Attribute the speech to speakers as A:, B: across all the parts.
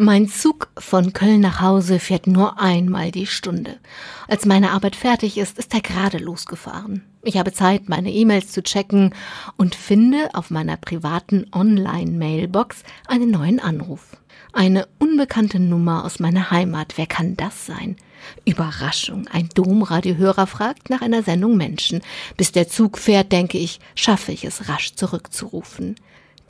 A: Mein Zug von Köln nach Hause fährt nur einmal die Stunde. Als meine Arbeit fertig ist, ist er gerade losgefahren. Ich habe Zeit, meine E-Mails zu checken und finde auf meiner privaten Online-Mailbox einen neuen Anruf. Eine unbekannte Nummer aus meiner Heimat. Wer kann das sein? Überraschung. Ein Domradiohörer fragt nach einer Sendung Menschen. Bis der Zug fährt, denke ich, schaffe ich es rasch zurückzurufen.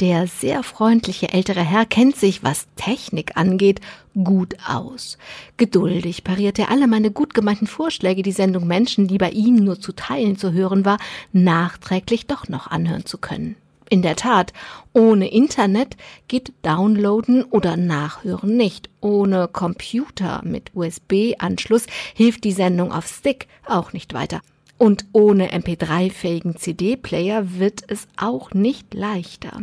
A: Der sehr freundliche ältere Herr kennt sich, was Technik angeht, gut aus. Geduldig pariert er alle meine gut gemeinten Vorschläge, die Sendung Menschen, die bei ihm nur zu Teilen zu hören war, nachträglich doch noch anhören zu können. In der Tat, ohne Internet geht Downloaden oder Nachhören nicht. Ohne Computer mit USB-Anschluss hilft die Sendung auf Stick auch nicht weiter. Und ohne MP3-fähigen CD-Player wird es auch nicht leichter.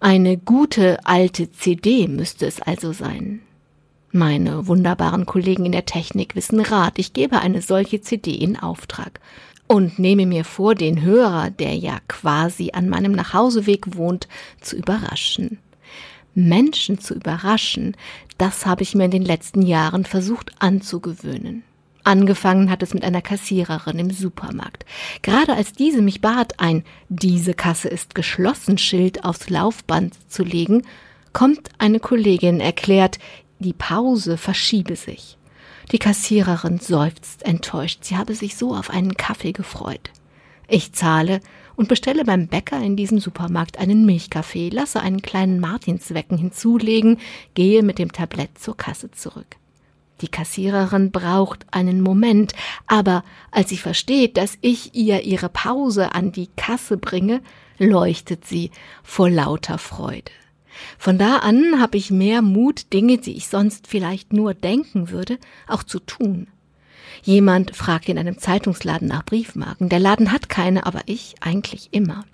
A: Eine gute alte CD müsste es also sein. Meine wunderbaren Kollegen in der Technik wissen Rat. Ich gebe eine solche CD in Auftrag und nehme mir vor, den Hörer, der ja quasi an meinem Nachhauseweg wohnt, zu überraschen. Menschen zu überraschen, das habe ich mir in den letzten Jahren versucht anzugewöhnen. Angefangen hat es mit einer Kassiererin im Supermarkt. Gerade als diese mich bat, ein Diese Kasse ist geschlossen Schild aufs Laufband zu legen, kommt eine Kollegin erklärt, die Pause verschiebe sich. Die Kassiererin seufzt enttäuscht, sie habe sich so auf einen Kaffee gefreut. Ich zahle und bestelle beim Bäcker in diesem Supermarkt einen Milchkaffee, lasse einen kleinen Martinswecken hinzulegen, gehe mit dem Tablett zur Kasse zurück. Die Kassiererin braucht einen Moment, aber als sie versteht, dass ich ihr ihre Pause an die Kasse bringe, leuchtet sie vor lauter Freude. Von da an habe ich mehr Mut, Dinge, die ich sonst vielleicht nur denken würde, auch zu tun. Jemand fragt in einem Zeitungsladen nach Briefmarken. Der Laden hat keine, aber ich eigentlich immer.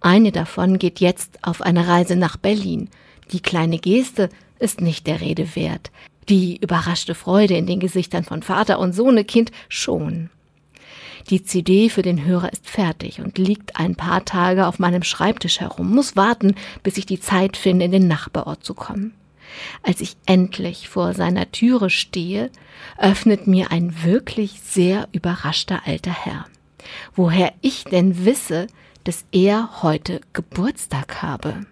A: Eine davon geht jetzt auf eine Reise nach Berlin. Die kleine Geste ist nicht der Rede wert. Die überraschte Freude in den Gesichtern von Vater und Sohnekind schon. Die CD für den Hörer ist fertig und liegt ein paar Tage auf meinem Schreibtisch herum, muss warten, bis ich die Zeit finde, in den Nachbarort zu kommen. Als ich endlich vor seiner Türe stehe, öffnet mir ein wirklich sehr überraschter alter Herr. Woher ich denn wisse, dass er heute Geburtstag habe.